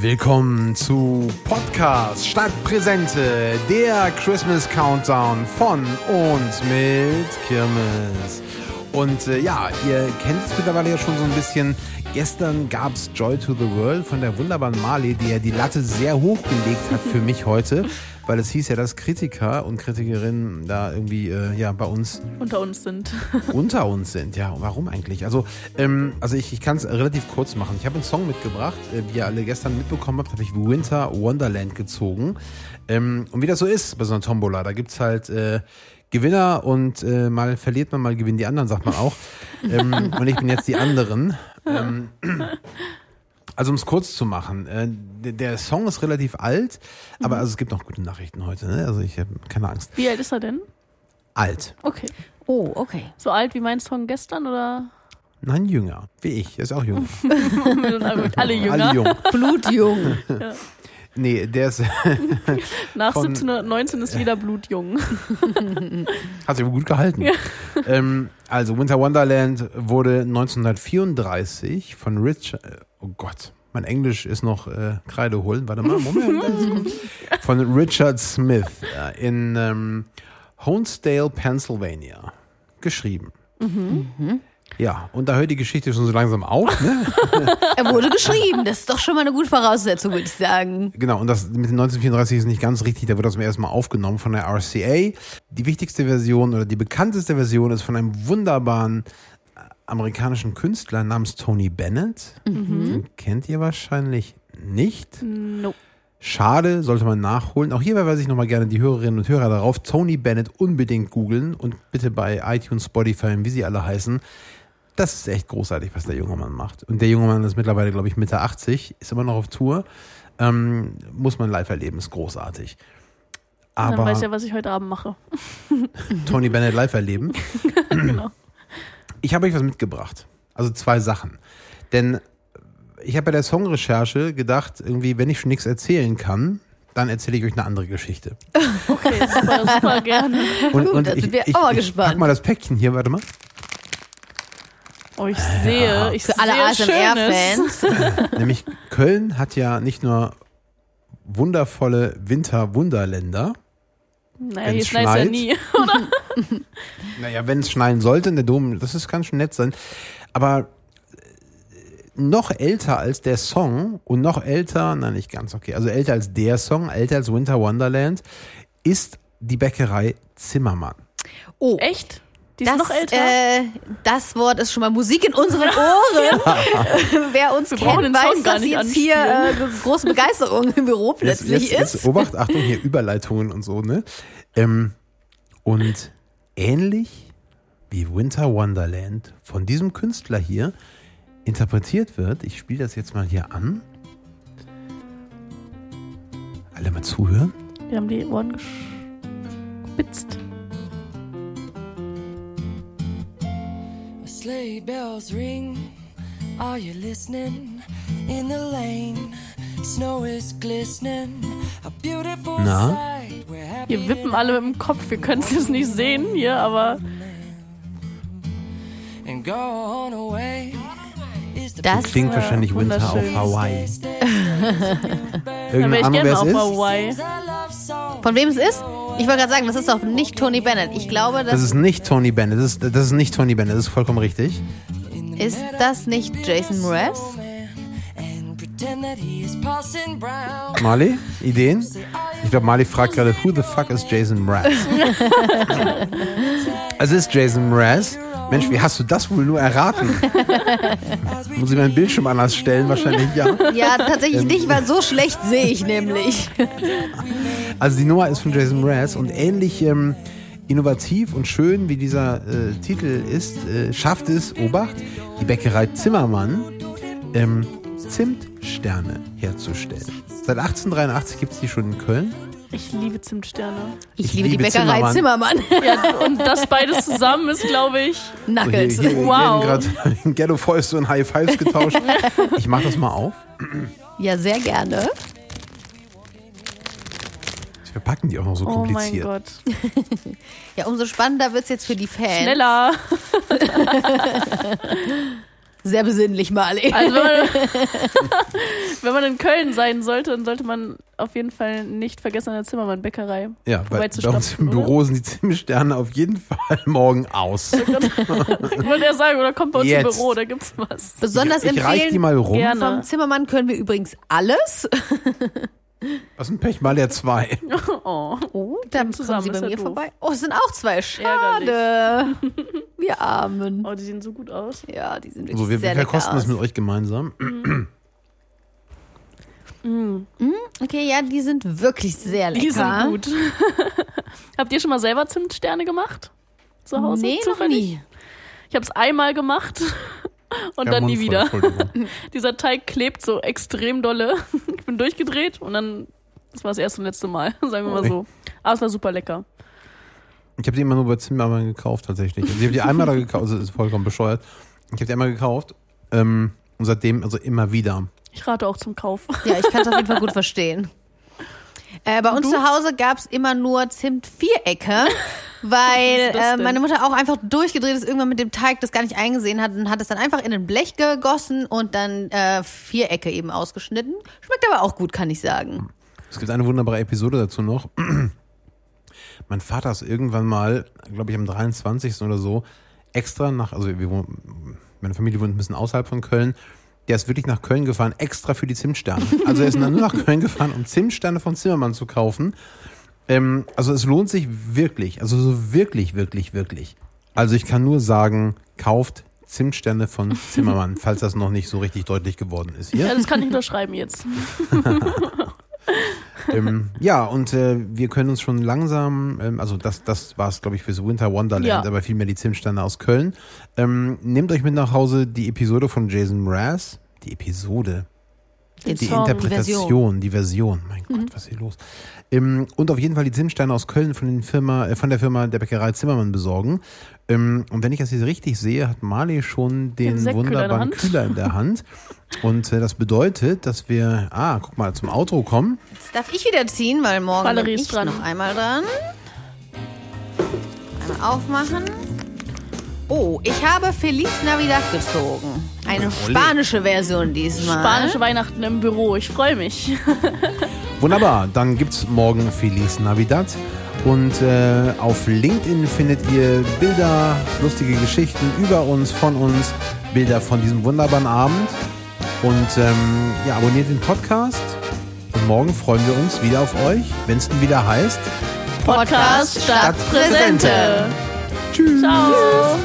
Willkommen zu Podcast statt Präsente, der Christmas Countdown von und mit Kirmes. Und äh, ja, ihr kennt es mittlerweile ja schon so ein bisschen. Gestern gab es Joy to the World von der wunderbaren Marley, die ja die Latte sehr hoch gelegt hat für mich heute weil es hieß ja, dass Kritiker und Kritikerinnen da irgendwie äh, ja bei uns unter uns sind. unter uns sind, ja. Warum eigentlich? Also, ähm, also ich, ich kann es relativ kurz machen. Ich habe einen Song mitgebracht, äh, wie ihr alle gestern mitbekommen habt, habe ich Winter Wonderland gezogen. Ähm, und wie das so ist bei so einer Tombola, da gibt es halt äh, Gewinner und äh, mal verliert man, mal gewinnen die anderen, sagt man auch. ähm, und ich bin jetzt die anderen. Ähm, also um es kurz zu machen, äh, der Song ist relativ alt, aber mhm. also es gibt noch gute Nachrichten heute. Ne? Also ich habe keine Angst. Wie alt ist er denn? Alt. Okay. Oh, okay. So alt wie mein Song gestern oder? Nein, jünger. Wie ich. Er ist auch jünger. Alle jünger. Alle jung. Blutjung. ja. Nee, der ist. Nach 1719 ist jeder blutjung. Hat sich aber gut gehalten. Ja. Ähm, also, Winter Wonderland wurde 1934 von Richard. Oh Gott, mein Englisch ist noch äh, Kreide holen. Warte mal, Moment. von Richard Smith äh, in ähm, Honesdale, Pennsylvania geschrieben. Mhm. Ja, und da hört die Geschichte schon so langsam auf. Ne? er wurde geschrieben, das ist doch schon mal eine gute Voraussetzung, würde ich sagen. Genau, und das mit den 1934 ist nicht ganz richtig, da wird das zum ersten Mal aufgenommen von der RCA. Die wichtigste Version oder die bekannteste Version ist von einem wunderbaren amerikanischen Künstler namens Tony Bennett. Mhm. Den kennt ihr wahrscheinlich nicht. Nope. Schade, sollte man nachholen. Auch hier verweise ich nochmal gerne die Hörerinnen und Hörer darauf. Tony Bennett unbedingt googeln und bitte bei iTunes, Spotify, wie sie alle heißen, das ist echt großartig, was der junge Mann macht. Und der junge Mann ist mittlerweile, glaube ich, Mitte 80, ist immer noch auf Tour. Ähm, muss man live erleben, ist großartig. Aber Dann weiß ja, was ich heute Abend mache. Tony Bennett live erleben. genau. Ich habe euch was mitgebracht. Also zwei Sachen. Denn ich habe bei der Songrecherche gedacht, irgendwie, wenn ich schon nichts erzählen kann, dann erzähle ich euch eine andere Geschichte. Okay, super, super gerne. Und, und da sind ich, wir ich, auch ich, gespannt. Ich pack mal das Päckchen hier, warte mal. Oh, ich sehe, ich Für alle ASMR-Fans. Nämlich Köln hat ja nicht nur wundervolle Winterwunderländer. Naja, hier schneit ja nie, oder? naja, wenn es schneien sollte in der Dom, das ist, kann schon nett sein. Aber noch älter als der Song und noch älter, nein, nicht ganz okay, also älter als der Song, älter als Winter Wonderland, ist die Bäckerei Zimmermann. Oh. Echt? Die das, ist noch älter? Äh, das Wort ist schon mal Musik in unseren Ohren. Wer uns Wir kennt, weiß, dass jetzt hier äh, große Begeisterung im Büro plötzlich jetzt, jetzt, ist. Jetzt, Obacht, Achtung, hier Überleitungen und so, ne? Ähm, und ähnlich wie Winter Wonderland von diesem Künstler hier interpretiert wird, ich spiele das jetzt mal hier an. Alle mal zuhören. Wir haben die Ohren gespitzt. Sleigh bells ring. Are you listening? In the lane, snow is glistening. A beautiful Na? Wir wippen alle mit dem Kopf. Wir können es jetzt nicht sehen hier, aber. Das klingt wahrscheinlich Winter auf Hawaii. Irgendeine Ahnung, wer es ist? Hawaii. Von wem es ist? Ich wollte gerade sagen, das ist doch nicht Tony Bennett. Ich glaube, das, das ist nicht Tony Bennett. Das ist, das ist nicht Tony Bennett. Das ist vollkommen richtig. Ist das nicht Jason Mraz? Marley, Ideen? Ich glaube, Marley fragt gerade, who the fuck is Jason Mraz? also ist Jason Mraz. Mensch, wie hast du das wohl nur erraten? Muss ich meinen Bildschirm anders stellen? Wahrscheinlich ja. Ja, tatsächlich ähm. nicht, weil so schlecht sehe ich nämlich. Also die Nummer ist von Jason Mraz und ähnlich ähm, innovativ und schön wie dieser äh, Titel ist, äh, schafft es, Obacht, die Bäckerei Zimmermann ähm, Zimtsterne herzustellen. Seit 1883 gibt es die schon in Köln. Ich liebe Zimtsterne. Ich, ich liebe, liebe, die Bäckerei Zimmermann. Zimmermann. Ja, und das beides zusammen ist, glaube ich, Nuggets. So, hier, hier, wow. Wir gerade in Ghetto Fäuste und High Fives getauscht. Ich mache das mal auf. Ja, sehr gerne. Wir packen die auch noch so oh kompliziert. Oh mein Gott. ja, umso spannender wird es jetzt für die Fans. Schneller. Sehr besinnlich, Marley. Also wenn man, wenn man in Köln sein sollte, dann sollte man auf jeden Fall nicht vergessen, an der Zimmermann-Bäckerei Ja, weil bei uns im Büro oder? sind die Zimmersterne auf jeden Fall morgen aus. ich wollte ja sagen, oder kommt bei uns Jetzt. im Büro, da gibt's was. Besonders ich, ich empfehlen die mal rum. Gerne. vom Zimmermann können wir übrigens alles. Was ein Pech, mal der zwei. Oh, oh dann kommen sie bei mir doof. vorbei. Oh, es sind auch zwei. Schade. wir Armen. Oh, die sehen so gut aus. Ja, die sind wirklich so, wir, sehr wir verkosten das mit euch gemeinsam. Mm. Mm. Okay, ja, die sind wirklich sehr lecker. Die sind gut. Habt ihr schon mal selber Zimtsterne gemacht? Zu Hause? Nee, zufällig? noch nie. Ich habe es einmal gemacht und ja, dann nie wieder. Dieser Teig klebt so extrem dolle. Bin durchgedreht und dann, das war das erste und letzte Mal, sagen wir mal so. Aber es war super lecker. Ich habe die immer nur bei Zimmermann gekauft tatsächlich. Also ich habe die einmal da gekauft, also ist vollkommen bescheuert. Ich habe die einmal gekauft ähm, und seitdem also immer wieder. Ich rate auch zum Kauf. Ja, ich kann es auf jeden Fall gut verstehen. Äh, bei uns zu Hause gab es immer nur Zimt-Vierecke. weil äh, meine Mutter auch einfach durchgedreht ist, irgendwann mit dem Teig das gar nicht eingesehen hat und hat es dann einfach in ein Blech gegossen und dann äh, Vierecke eben ausgeschnitten. Schmeckt aber auch gut, kann ich sagen. Es gibt eine wunderbare Episode dazu noch. mein Vater ist irgendwann mal, glaube ich, am 23. oder so, extra nach, also wir wohnen, meine Familie wohnt ein bisschen außerhalb von Köln. Der ist wirklich nach Köln gefahren, extra für die Zimtsterne. Also er ist dann nur nach Köln gefahren, um Zimtsterne von Zimmermann zu kaufen. Ähm, also es lohnt sich wirklich, also so wirklich, wirklich, wirklich. Also ich kann nur sagen, kauft Zimtsterne von Zimmermann, falls das noch nicht so richtig deutlich geworden ist. Hier. Ja, das kann ich unterschreiben jetzt. ähm, ja, und äh, wir können uns schon langsam, ähm, also das, das war es, glaube ich, fürs Winter Wonderland, ja. aber vielmehr die Zimtsterne aus Köln. Ähm, nehmt euch mit nach Hause die Episode von Jason Mraz. Die Episode. Den die Song, Interpretation, die Version. Mein Gott, mhm. was ist hier los? Ähm, und auf jeden Fall die Zimtsteine aus Köln von, den Firma, äh, von der Firma der Bäckerei Zimmermann besorgen. Ähm, und wenn ich das jetzt richtig sehe, hat Marley schon den wunderbaren Kühler in der Hand. Und äh, das bedeutet, dass wir, ah, guck mal, zum Outro kommen. Jetzt darf ich wieder ziehen, weil morgen Valerie bin ich dran. noch einmal dran. Einmal aufmachen. Oh, ich habe Feliz Navidad gezogen. Eine spanische Version diesmal. Spanische Weihnachten im Büro. Ich freue mich. Wunderbar. Dann gibt es morgen Feliz Navidad. Und äh, auf LinkedIn findet ihr Bilder, lustige Geschichten über uns, von uns, Bilder von diesem wunderbaren Abend. Und ähm, ja, abonniert den Podcast. Und morgen freuen wir uns wieder auf euch, wenn es dann wieder heißt Podcast, Podcast statt Präsente. Tschüss. Ciao.